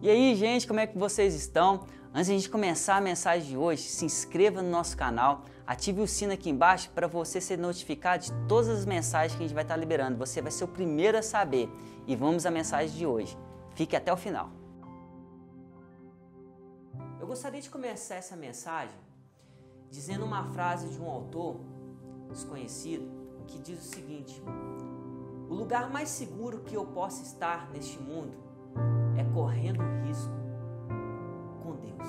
E aí, gente, como é que vocês estão? Antes de a gente começar a mensagem de hoje, se inscreva no nosso canal, ative o sino aqui embaixo para você ser notificado de todas as mensagens que a gente vai estar liberando. Você vai ser o primeiro a saber. E vamos à mensagem de hoje. Fique até o final. Eu gostaria de começar essa mensagem dizendo uma frase de um autor desconhecido que diz o seguinte: O lugar mais seguro que eu possa estar neste mundo correndo risco com Deus.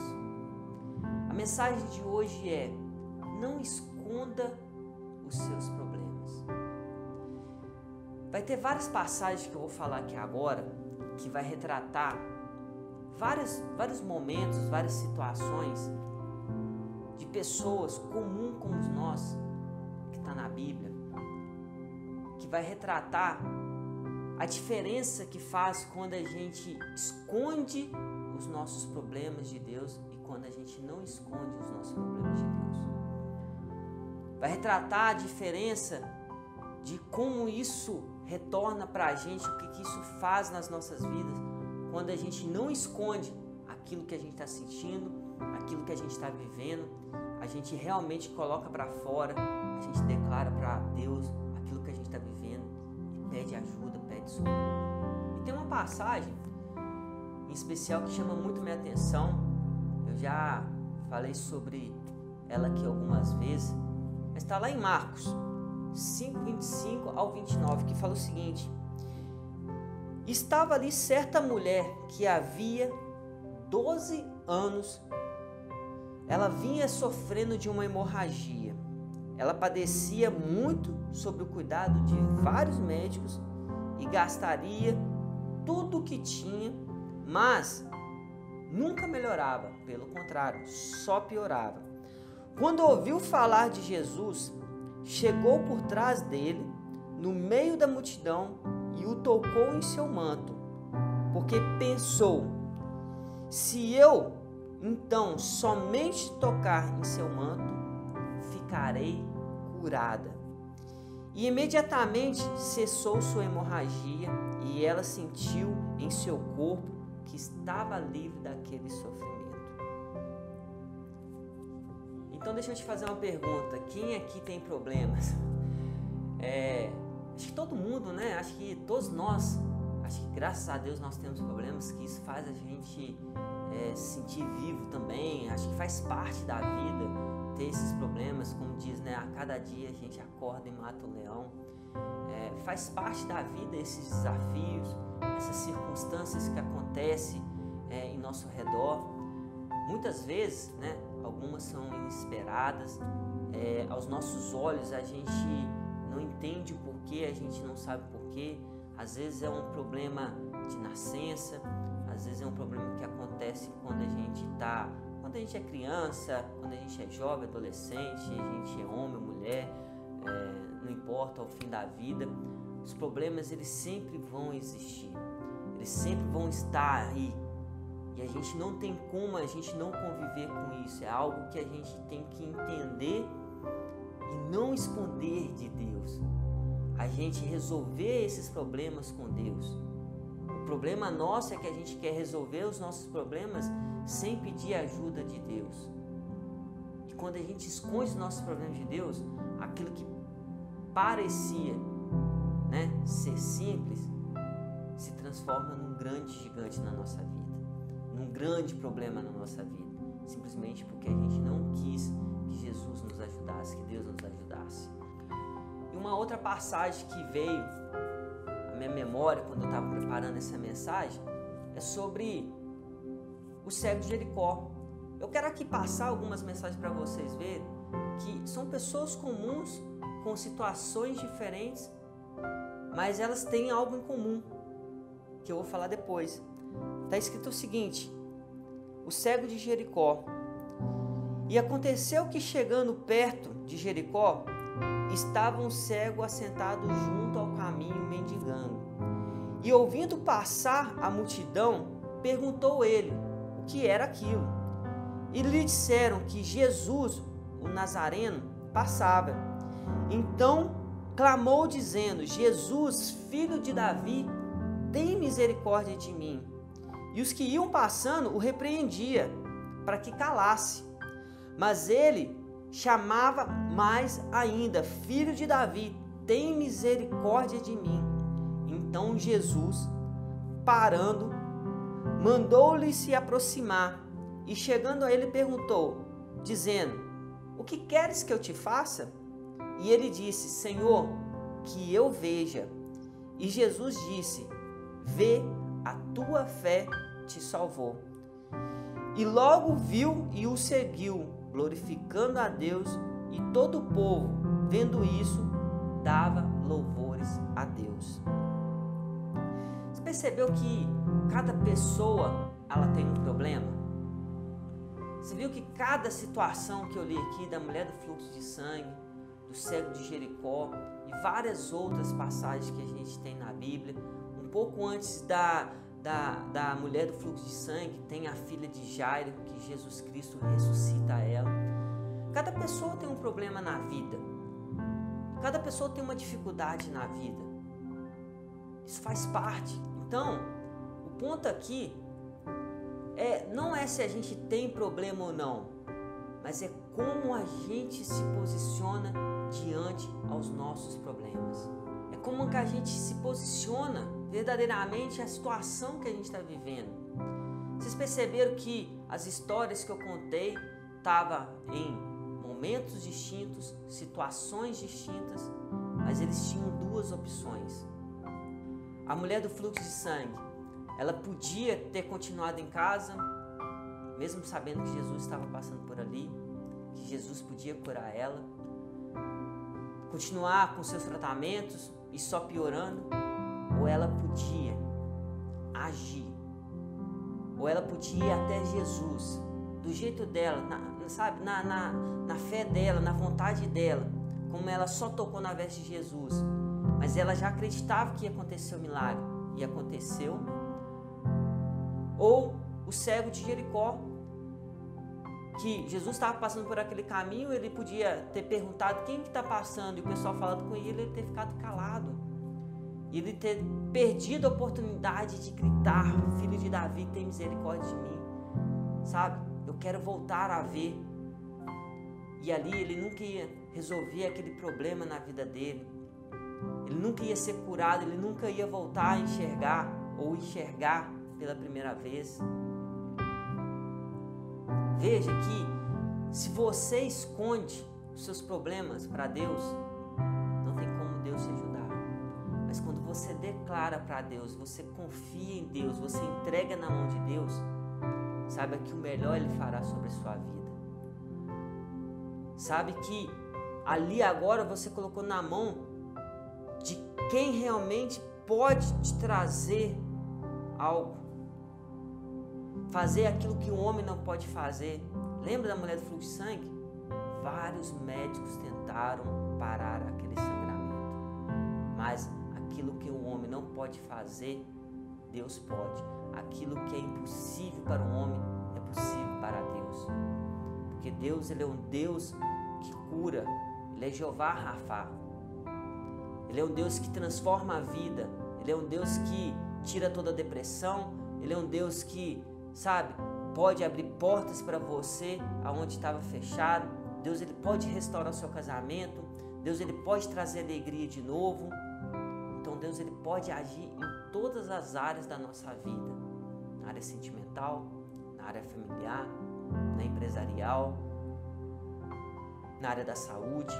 A mensagem de hoje é: não esconda os seus problemas. Vai ter várias passagens que eu vou falar aqui agora que vai retratar vários, vários momentos, várias situações de pessoas comuns como nós, que está na Bíblia, que vai retratar a diferença que faz quando a gente esconde os nossos problemas de Deus e quando a gente não esconde os nossos problemas de Deus. Vai retratar a diferença de como isso retorna para a gente, o que, que isso faz nas nossas vidas, quando a gente não esconde aquilo que a gente está sentindo, aquilo que a gente está vivendo, a gente realmente coloca para fora, a gente declara para Deus pede ajuda e tem uma passagem em especial que chama muito minha atenção. Eu já falei sobre ela aqui algumas vezes, mas está lá em Marcos 5, 25 ao 29, que fala o seguinte: Estava ali certa mulher que havia 12 anos, ela vinha sofrendo de uma hemorragia. Ela padecia muito sob o cuidado de vários médicos e gastaria tudo o que tinha, mas nunca melhorava, pelo contrário, só piorava. Quando ouviu falar de Jesus, chegou por trás dele, no meio da multidão, e o tocou em seu manto, porque pensou: se eu então somente tocar em seu manto, ficarei curada. E imediatamente cessou sua hemorragia e ela sentiu em seu corpo que estava livre daquele sofrimento. Então deixa eu te fazer uma pergunta: quem aqui tem problemas? É, acho que todo mundo, né? Acho que todos nós, acho que graças a Deus nós temos problemas que isso faz a gente é, se sentir vivo também. Acho que faz parte da vida ter esses problemas, como diz, né? A cada dia a gente acorda e mata o leão. É, faz parte da vida esses desafios, essas circunstâncias que acontecem é, em nosso redor. Muitas vezes, né? Algumas são inesperadas. É, aos nossos olhos a gente não entende o porquê, a gente não sabe o porquê. Às vezes é um problema de nascença, às vezes é um problema que acontece quando a gente está quando a gente é criança, quando a gente é jovem, adolescente, a gente é homem mulher, é, não importa, ao fim da vida, os problemas eles sempre vão existir, eles sempre vão estar aí. E a gente não tem como a gente não conviver com isso, é algo que a gente tem que entender e não esconder de Deus. A gente resolver esses problemas com Deus. O problema nosso é que a gente quer resolver os nossos problemas sem pedir ajuda de Deus. E quando a gente esconde os nossos problemas de Deus, aquilo que parecia né, ser simples se transforma num grande gigante na nossa vida, num grande problema na nossa vida, simplesmente porque a gente não quis que Jesus nos ajudasse, que Deus nos ajudasse. E uma outra passagem que veio à minha memória quando eu estava preparando essa mensagem é sobre o cego de Jericó. Eu quero aqui passar algumas mensagens para vocês verem que são pessoas comuns com situações diferentes, mas elas têm algo em comum, que eu vou falar depois. Está escrito o seguinte: o cego de Jericó. E aconteceu que chegando perto de Jericó, estava um cego assentado junto ao caminho mendigando. E ouvindo passar a multidão, perguntou ele: que era aquilo. E lhe disseram que Jesus, o Nazareno, passava. Então clamou, dizendo: Jesus, filho de Davi, tem misericórdia de mim. E os que iam passando o repreendia para que calasse. Mas ele chamava mais ainda: Filho de Davi, tem misericórdia de mim. Então Jesus, parando, mandou-lhe se aproximar e chegando a ele perguntou, dizendo: O que queres que eu te faça? E ele disse: Senhor, que eu veja. E Jesus disse: Vê, a tua fé te salvou. E logo viu e o seguiu, glorificando a Deus, e todo o povo, vendo isso, dava louvores a Deus. Percebeu que cada pessoa ela tem um problema? Você viu que cada situação que eu li aqui da mulher do fluxo de sangue, do cego de Jericó e várias outras passagens que a gente tem na Bíblia, um pouco antes da da, da mulher do fluxo de sangue, tem a filha de Jairo, que Jesus Cristo ressuscita ela. Cada pessoa tem um problema na vida. Cada pessoa tem uma dificuldade na vida. Isso faz parte. Então, o ponto aqui é não é se a gente tem problema ou não, mas é como a gente se posiciona diante aos nossos problemas. É como que a gente se posiciona verdadeiramente a situação que a gente está vivendo. Vocês perceberam que as histórias que eu contei estavam em momentos distintos, situações distintas, mas eles tinham duas opções. A mulher do fluxo de sangue, ela podia ter continuado em casa, mesmo sabendo que Jesus estava passando por ali, que Jesus podia curar ela, continuar com seus tratamentos e só piorando, ou ela podia agir, ou ela podia ir até Jesus, do jeito dela, na, sabe, na, na, na fé dela, na vontade dela, como ela só tocou na veste de Jesus, mas ela já acreditava que ia acontecer o milagre, e aconteceu. Ou o cego de Jericó, que Jesus estava passando por aquele caminho, ele podia ter perguntado quem que está passando, e o pessoal falando com ele, ele ter ficado calado e ele ter perdido a oportunidade de gritar: Filho de Davi, tem misericórdia de mim. Sabe? Eu quero voltar a ver. E ali ele nunca ia resolver aquele problema na vida dele. Ele nunca ia ser curado, ele nunca ia voltar a enxergar ou enxergar pela primeira vez. Veja que se você esconde os seus problemas para Deus, não tem como Deus te ajudar. Mas quando você declara para Deus, você confia em Deus, você entrega na mão de Deus, saiba que o melhor Ele fará sobre a sua vida. Sabe que ali agora você colocou na mão quem realmente pode te trazer algo. Fazer aquilo que o homem não pode fazer. Lembra da mulher do fluxo de sangue? Vários médicos tentaram parar aquele sangramento, mas Aquilo que o homem não pode fazer, Deus pode. Aquilo que é impossível para o homem é possível para Deus. Porque Deus ele é um Deus que cura. Ele é Jeová Rafa. Ele é um Deus que transforma a vida. Ele é um Deus que tira toda a depressão. Ele é um Deus que, sabe, pode abrir portas para você aonde estava fechado. Deus ele pode restaurar seu casamento. Deus ele pode trazer alegria de novo. Então Deus ele pode agir em todas as áreas da nossa vida, na área sentimental, na área familiar, na empresarial, na área da saúde.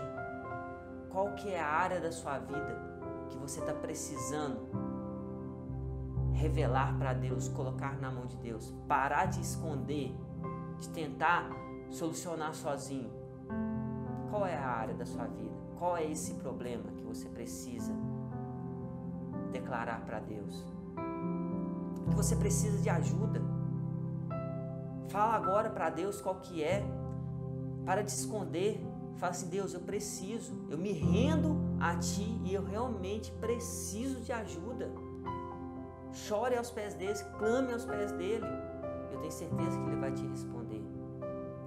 Qual que é a área da sua vida que você está precisando revelar para Deus, colocar na mão de Deus, parar de esconder, de tentar solucionar sozinho? Qual é a área da sua vida? Qual é esse problema que você precisa declarar para Deus. Que você precisa de ajuda. Fala agora para Deus qual que é. Para de esconder. Fala assim, Deus, eu preciso. Eu me rendo a Ti e eu realmente preciso de ajuda. Chore aos pés dele, clame aos pés dele. Eu tenho certeza que Ele vai te responder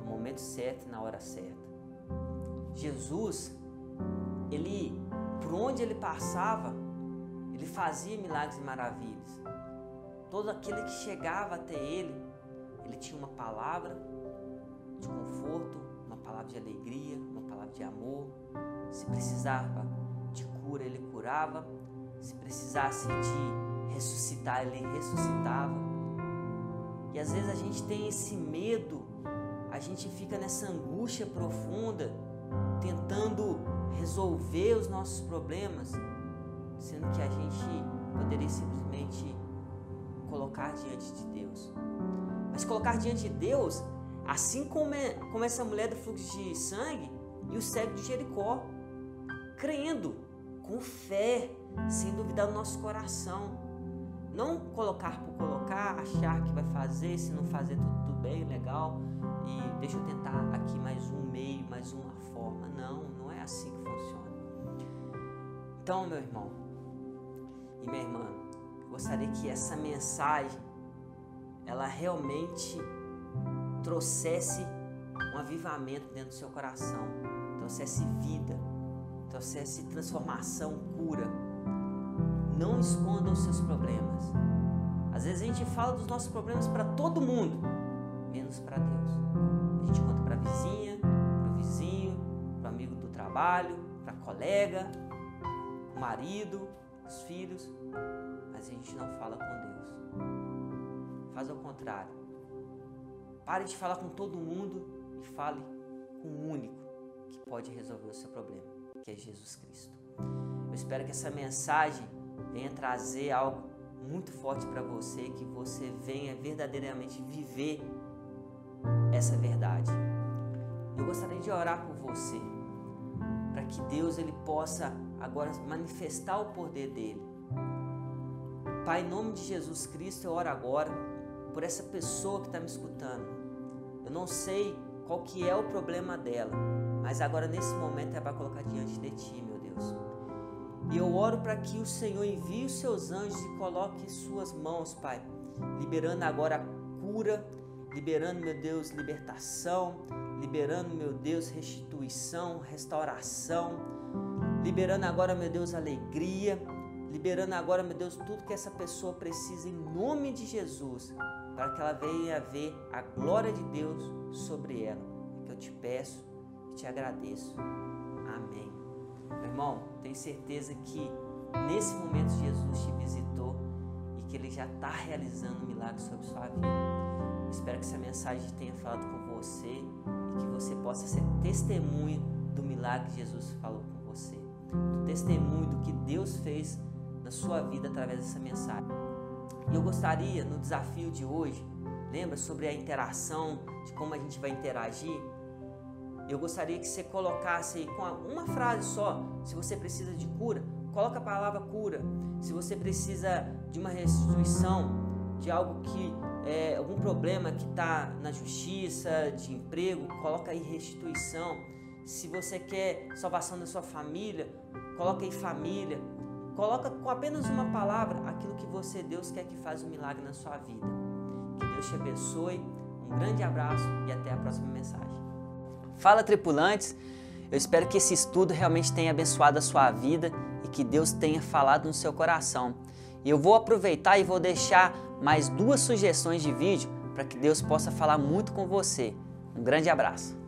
no momento certo e na hora certa. Jesus, ele, por onde ele passava, ele fazia milagres e maravilhas. todo aquele que chegava até ele, ele tinha uma palavra de conforto, palavra de alegria, uma palavra de amor. Se precisava de cura, ele curava. Se precisasse de ressuscitar, ele ressuscitava. E às vezes a gente tem esse medo, a gente fica nessa angústia profunda, tentando resolver os nossos problemas, sendo que a gente poderia simplesmente colocar diante de Deus. Mas colocar diante de Deus, assim como, é, como essa mulher do fluxo de sangue e o cego de Jericó, crendo, com fé, sem duvidar no nosso coração. Não colocar por colocar, achar que vai fazer, se não fazer tudo, tudo bem, legal, e deixa eu tentar aqui mais um meio, mais uma forma. Não, não é assim que funciona. Então, meu irmão e minha irmã, gostaria que essa mensagem ela realmente trouxesse um avivamento dentro do seu coração, trouxesse vida, trouxesse transformação, cura. Não esconda os seus problemas. Às vezes a gente fala dos nossos problemas para todo mundo, menos para Deus. A gente conta para a vizinha, para o vizinho, para o amigo do trabalho, para a colega, o marido, os filhos, mas a gente não fala com Deus. Faz ao contrário. Pare de falar com todo mundo e fale com o único que pode resolver o seu problema, que é Jesus Cristo. Eu espero que essa mensagem venha trazer algo muito forte para você, que você venha verdadeiramente viver essa verdade. Eu gostaria de orar por você, para que Deus ele possa agora manifestar o poder dele. Pai, em nome de Jesus Cristo, eu oro agora por essa pessoa que está me escutando. Eu não sei qual que é o problema dela, mas agora nesse momento ela vai colocar diante de Ti, meu Deus. E eu oro para que o Senhor envie os seus anjos e coloque em suas mãos, Pai, liberando agora a cura, liberando, meu Deus, libertação, liberando, meu Deus, restituição, restauração, liberando agora, meu Deus, alegria, liberando agora, meu Deus, tudo que essa pessoa precisa em nome de Jesus, para que ela venha ver a glória de Deus sobre ela. É que eu te peço e te agradeço. Amém. Meu irmão, tenho certeza que nesse momento Jesus te visitou e que ele já está realizando um milagre sobre sua vida. Espero que essa mensagem tenha falado com você e que você possa ser testemunho do milagre que Jesus falou com você, do testemunho do que Deus fez na sua vida através dessa mensagem. E eu gostaria, no desafio de hoje, lembra sobre a interação, de como a gente vai interagir? Eu gostaria que você colocasse aí com uma frase só, se você precisa de cura, coloca a palavra cura. Se você precisa de uma restituição, de algo que é algum problema que está na justiça, de emprego, coloca aí restituição. Se você quer salvação da sua família, coloca aí família. Coloca com apenas uma palavra aquilo que você, Deus, quer que faça um milagre na sua vida. Que Deus te abençoe. Um grande abraço e até a próxima mensagem. Fala, tripulantes. Eu espero que esse estudo realmente tenha abençoado a sua vida e que Deus tenha falado no seu coração. E eu vou aproveitar e vou deixar mais duas sugestões de vídeo para que Deus possa falar muito com você. Um grande abraço.